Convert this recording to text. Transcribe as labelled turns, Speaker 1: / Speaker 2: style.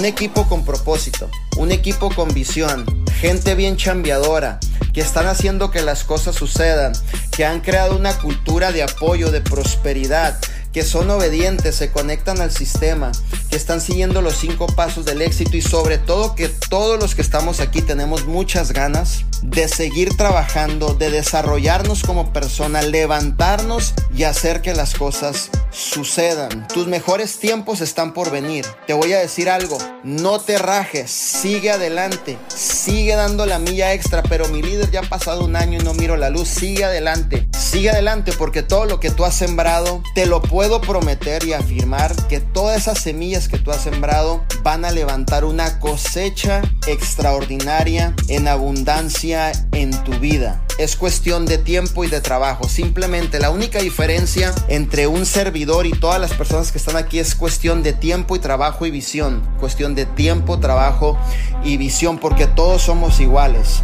Speaker 1: Un equipo con propósito, un equipo con visión, gente bien chambeadora, que están haciendo que las cosas sucedan, que han creado una cultura de apoyo, de prosperidad, que son obedientes, se conectan al sistema, que están siguiendo los cinco pasos del éxito y sobre todo que todos los que estamos aquí tenemos muchas ganas de seguir trabajando, de desarrollarnos como persona, levantarnos y hacer que las cosas sucedan. Tus mejores tiempos están por venir. Te voy a decir algo, no te rajes, sigue adelante, sigue dando la milla extra, pero mi líder ya ha pasado un año y no miro la luz, sigue adelante, sigue adelante porque todo lo que tú has sembrado, te lo puedo prometer y afirmar que todas esas que tú has sembrado van a levantar una cosecha extraordinaria en abundancia en tu vida. Es cuestión de tiempo y de trabajo. Simplemente la única diferencia entre un servidor y todas las personas que están aquí es cuestión de tiempo y trabajo y visión. Cuestión de tiempo, trabajo y visión porque todos somos iguales.